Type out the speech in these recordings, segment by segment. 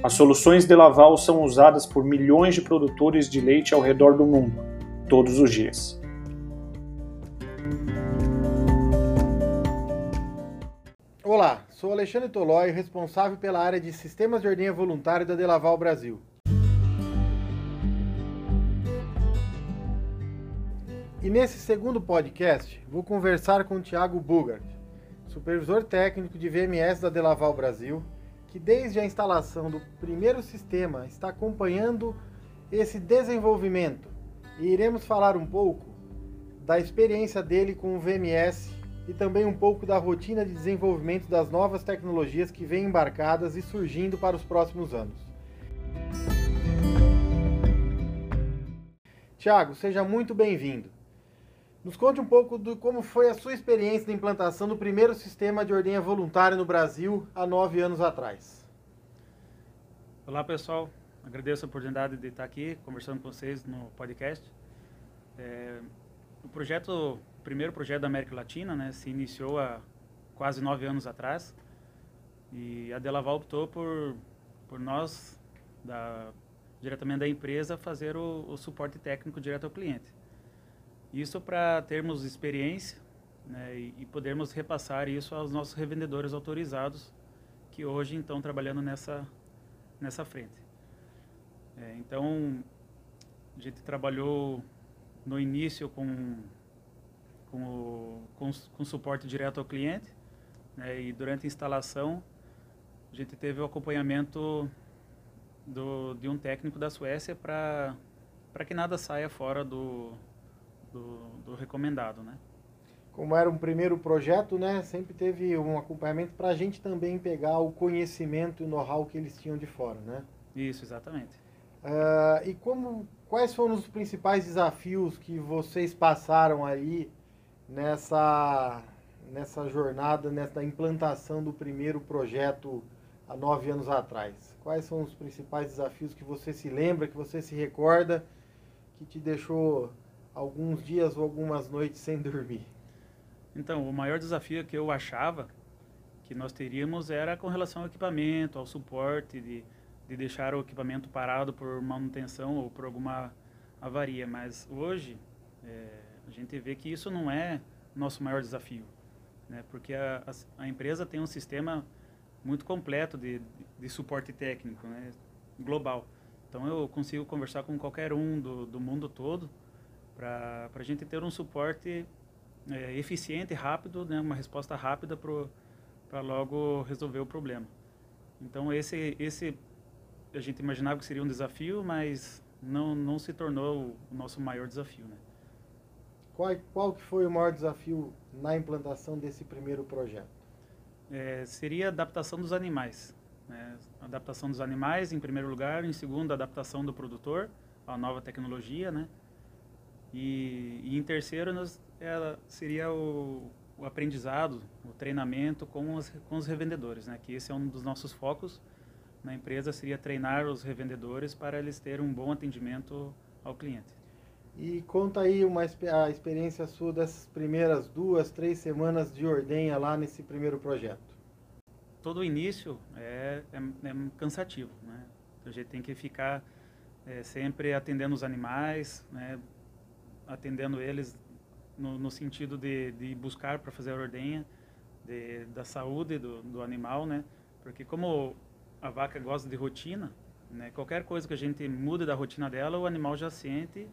As soluções de Laval são usadas por milhões de produtores de leite ao redor do mundo, todos os dias. Olá, sou Alexandre Tolói, responsável pela área de Sistemas de Ordenha Voluntário da Delaval Brasil. E nesse segundo podcast, vou conversar com o Thiago Bugart, supervisor técnico de VMS da Delaval Brasil, que desde a instalação do primeiro sistema está acompanhando esse desenvolvimento e iremos falar um pouco da experiência dele com o VMS e também um pouco da rotina de desenvolvimento das novas tecnologias que vêm embarcadas e surgindo para os próximos anos. Tiago, seja muito bem-vindo. Nos conte um pouco de como foi a sua experiência na implantação do primeiro sistema de ordenha voluntária no Brasil há nove anos atrás. Olá pessoal, agradeço a oportunidade de estar aqui conversando com vocês no podcast. É, o projeto, o primeiro projeto da América Latina, né, se iniciou há quase nove anos atrás e a Delaval optou por, por nós, da, diretamente da empresa, fazer o, o suporte técnico direto ao cliente. Isso para termos experiência né, e, podermos repassar isso aos nossos revendedores autorizados, que hoje estão trabalhando nessa, nessa frente. É, então, a gente trabalhou no início com, com, o, com, com suporte direto ao cliente, né, e durante a instalação, a gente teve o acompanhamento do, de um técnico da Suécia para que nada saia fora do, do, do recomendado, né? Como era um primeiro projeto, né, sempre teve um acompanhamento para a gente também pegar o conhecimento e o know-how que eles tinham de fora, né? Isso, exatamente. Uh, e como, quais foram os principais desafios que vocês passaram aí nessa, nessa jornada, nessa implantação do primeiro projeto há nove anos atrás? Quais são os principais desafios que você se lembra, que você se recorda, que te deixou alguns dias ou algumas noites sem dormir? Então, o maior desafio que eu achava que nós teríamos era com relação ao equipamento, ao suporte, de, de deixar o equipamento parado por manutenção ou por alguma avaria. Mas hoje, é, a gente vê que isso não é nosso maior desafio, né? porque a, a, a empresa tem um sistema muito completo de, de suporte técnico, né? global. Então, eu consigo conversar com qualquer um do, do mundo todo para a gente ter um suporte é, eficiente, rápido, né, uma resposta rápida para logo resolver o problema. Então esse esse a gente imaginava que seria um desafio, mas não não se tornou o nosso maior desafio, né? Qual qual que foi o maior desafio na implantação desse primeiro projeto? É, seria a adaptação dos animais. Né? Adaptação dos animais, em primeiro lugar. Em segundo, a adaptação do produtor à nova tecnologia, né? E, e em terceiro, nós, ela seria o, o, aprendizado, o treinamento com os, com os revendedores, né? que esse é um dos nossos focos na empresa, seria treinar os revendedores para eles terem um bom atendimento ao cliente. E conta aí uma, a experiência sua dessas primeiras duas, três semanas de ordenha lá nesse primeiro projeto. Todo início é, é, é cansativo, né? A gente tem que ficar é, sempre atendendo os animais, né? Atendendo eles no, no sentido de, de buscar para fazer a ordenha de, da saúde do, do animal, né? Porque como a vaca gosta de rotina, né? Qualquer coisa que a gente mude da rotina dela, o animal já sente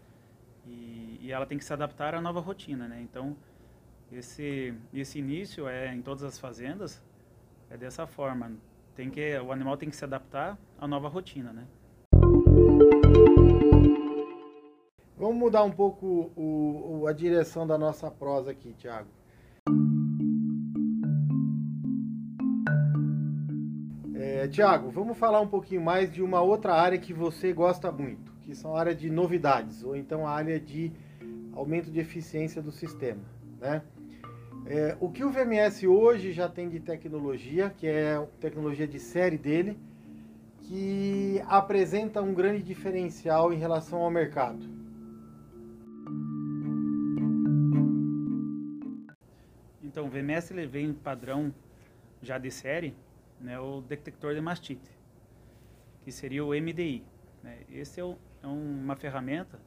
e, e ela tem que se adaptar à nova rotina, né? Então, esse esse início é em todas as fazendas é dessa forma. Tem que o animal tem que se adaptar à nova rotina, né? Vamos mudar um pouco o, o, a direção da nossa prosa aqui, Tiago. É, Tiago, vamos falar um pouquinho mais de uma outra área que você gosta muito, que são a área de novidades, ou então a área de aumento de eficiência do sistema. Né? É, o que o VMS hoje já tem de tecnologia, que é tecnologia de série dele, que apresenta um grande diferencial em relação ao mercado. VMS ele vem padrão já de série, né, o detector de mastite, que seria o MDI. Né? Esse é, o, é, uma ferramenta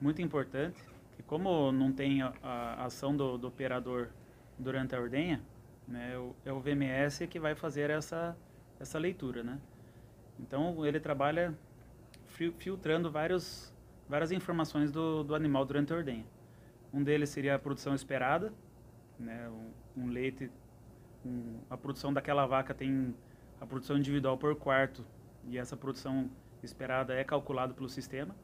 muito importante, que como não tem a, a ação do, do, operador durante a ordenha, né, é o VMS que vai fazer essa, essa leitura. Né? Então, ele trabalha filtrando vários, várias informações do, do animal durante a ordenha. Um deles seria a produção esperada, né, um, um leite, um, a produção daquela vaca tem a produção individual por quarto e essa produção esperada é calculada pelo sistema.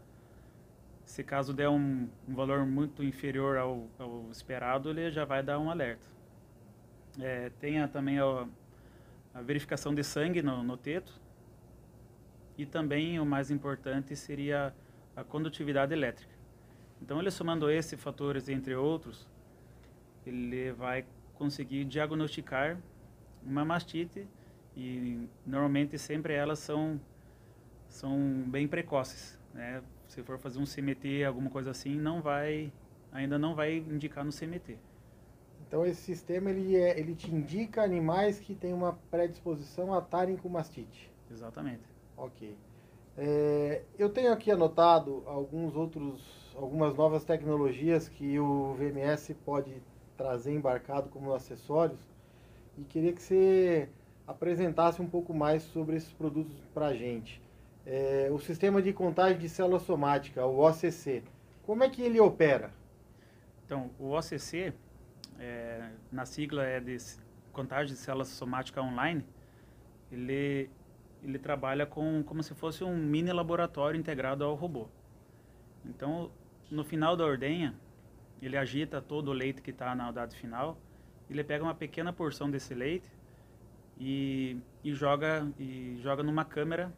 Se caso der um, um valor muito inferior ao, ao, esperado, ele já vai dar um alerta. É, tem a, também a, a, verificação de sangue no, no teto, e também o mais importante seria a condutividade elétrica. Então, ele somando esses fatores, entre outros, ele vai conseguir diagnosticar uma mastite e normalmente sempre elas são são bem precoces, né? Se for fazer um CMT, alguma coisa assim, não vai ainda não vai indicar no CMT. Então esse sistema ele é, ele te indica animais que têm uma predisposição a estarem com mastite. Exatamente. Ok. É, eu tenho aqui anotado alguns outros, algumas novas tecnologias que o VMS pode trazer embarcado como acessórios e queria que você apresentasse um pouco mais sobre esses produtos para a gente. É, o sistema de contagem de célula somática, o OCC, como é que ele opera? Então, o OCC, é, na sigla é de contagem de célula somática online, ele ele trabalha com como se fosse um mini laboratório integrado ao robô. Então, no final da ordenha, ele agita todo o leite que está na data final, ele pega uma pequena porção desse leite e, e joga e joga numa câmera,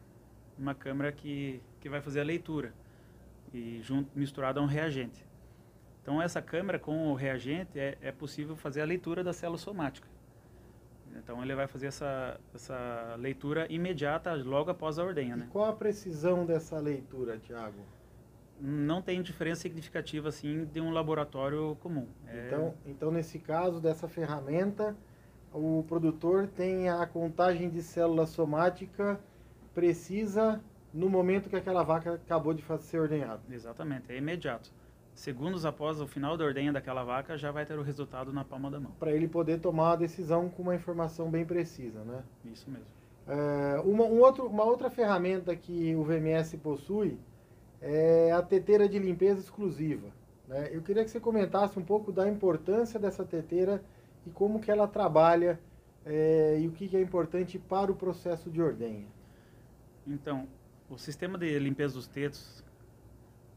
uma câmera que, que vai fazer a leitura e junto misturado a um reagente. Então essa câmera com o reagente é, é possível fazer a leitura da célula somática. Então ele vai fazer essa, essa leitura imediata logo após a ordenha. Né? qual a precisão dessa leitura, Tiago? Não tem diferença significativa assim de um laboratório comum. É... Então, então, nesse caso dessa ferramenta, o produtor tem a contagem de célula somática precisa no momento que aquela vaca acabou de ser ordenhada. Exatamente, é imediato segundos após o final da ordenha daquela vaca, já vai ter o resultado na palma da mão. Para ele poder tomar a decisão com uma informação bem precisa, né? Isso mesmo. É, uma, um outro, uma outra ferramenta que o VMS possui é a teteira de limpeza exclusiva. Né? Eu queria que você comentasse um pouco da importância dessa teteira e como que ela trabalha é, e o que, que é importante para o processo de ordenha. Então, o sistema de limpeza dos tetos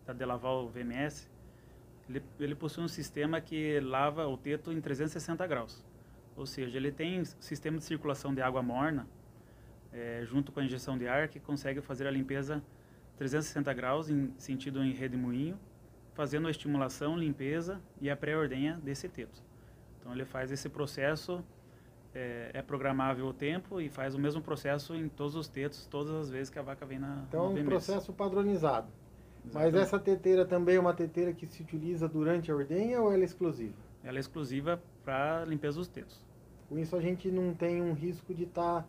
da Delaval VMS, ele, ele possui um sistema que lava o teto em 360 graus. Ou seja, ele tem sistema de circulação de água morna, é, junto com a injeção de ar, que consegue fazer a limpeza 360 graus em sentido em rede moinho, fazendo a estimulação, limpeza e a pré-ordenha desse teto. Então ele faz esse processo, é, é, programável o tempo e faz o mesmo processo em todos os tetos, todas as vezes que a vaca vem na Então é um processo padronizado. Mas essa teteira também é uma teteira que se utiliza durante a ordenha ou ela é exclusiva? Ela é exclusiva para limpeza dos tetos. Com isso a gente não tem um risco de estar tá,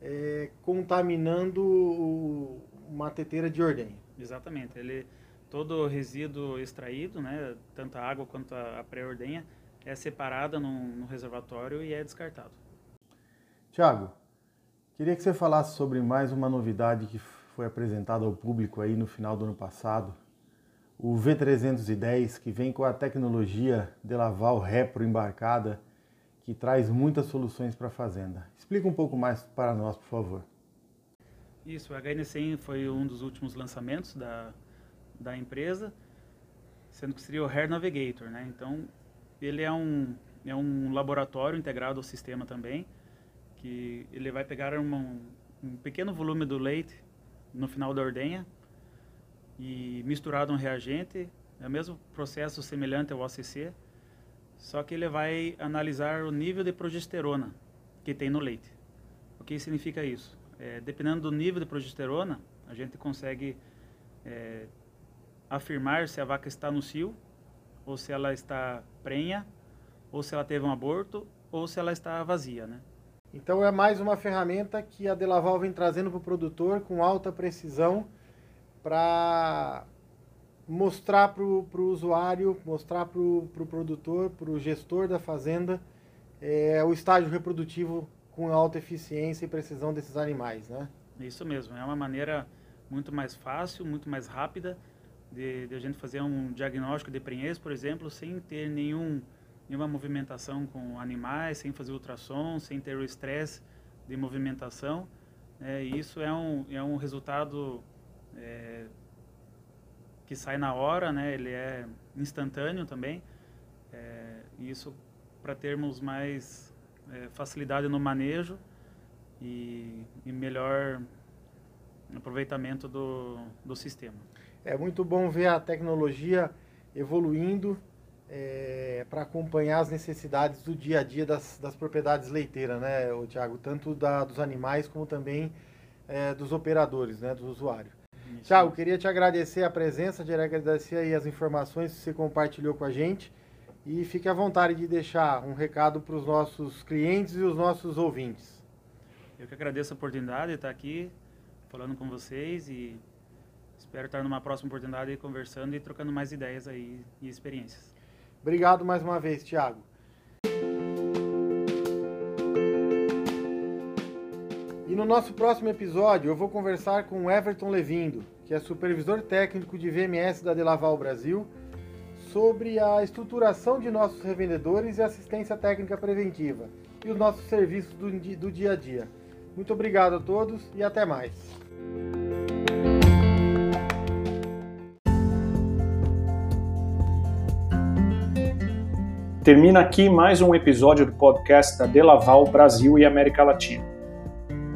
é, contaminando o, uma teteira de ordenha. Exatamente. Ele, todo resíduo extraído, né, tanto a água quanto a, a pré-ordenha, é separada no, no reservatório e é descartado. Tiago, queria que você falasse sobre mais uma novidade que foi apresentado ao público aí no final do ano passado, o V310, que vem com a tecnologia de Laval Repro embarcada, que traz muitas soluções para a fazenda. Explica um pouco mais para nós, por favor. Isso, o HN100 foi um dos últimos lançamentos da, da empresa, sendo que seria o Hair Navigator, né? Então, ele é um, é um laboratório integrado ao sistema também, que ele vai pegar uma, um pequeno volume do leite no final da ordenha e misturado um reagente, é o mesmo processo semelhante ao OCC, só que ele vai analisar o nível de progesterona que tem no leite. O que significa isso? É, dependendo do nível de progesterona, a gente consegue é, afirmar se a vaca está no cio, ou se ela está prenha, ou se ela teve um aborto, ou se ela está vazia, né? Então é mais uma ferramenta que a Delaval vem trazendo para o produtor com alta precisão para mostrar para o usuário, mostrar para o pro produtor, para o gestor da fazenda, é, o estágio reprodutivo com alta eficiência e precisão desses animais, né? Isso mesmo, é uma maneira muito mais fácil, muito mais rápida de, de a gente fazer um diagnóstico de prenhez, por exemplo, sem ter nenhum nenhuma movimentação com animais, sem fazer ultrassom, sem ter o estresse de movimentação. É, e isso é um, é um resultado é, que sai na hora, né? ele é instantâneo também. É, isso para termos mais é, facilidade no manejo e, e melhor aproveitamento do, do sistema. É muito bom ver a tecnologia evoluindo é, para acompanhar as necessidades do dia a dia das, das propriedades leiteiras, né, Tiago? Tanto da, dos animais como também é, dos operadores, né, dos usuários. Tiago, queria te agradecer a presença, de agradecer aí as informações que você compartilhou com a gente e fique à vontade de deixar um recado para os nossos clientes e os nossos ouvintes. Eu que agradeço a oportunidade de estar aqui falando com vocês e espero estar numa próxima oportunidade conversando e trocando mais ideias aí e experiências. Obrigado mais uma vez, Tiago. E no nosso próximo episódio eu vou conversar com Everton Levindo, que é supervisor técnico de VMS da Delaval Brasil, sobre a estruturação de nossos revendedores e assistência técnica preventiva e os nossos serviços do, do dia a dia. Muito obrigado a todos e até mais. Termina aqui mais um episódio do podcast da Delaval Brasil e América Latina.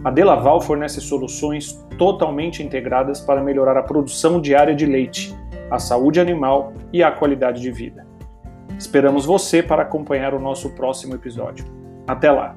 A Delaval fornece soluções totalmente integradas para melhorar a produção diária de leite, a saúde animal e a qualidade de vida. Esperamos você para acompanhar o nosso próximo episódio. Até lá!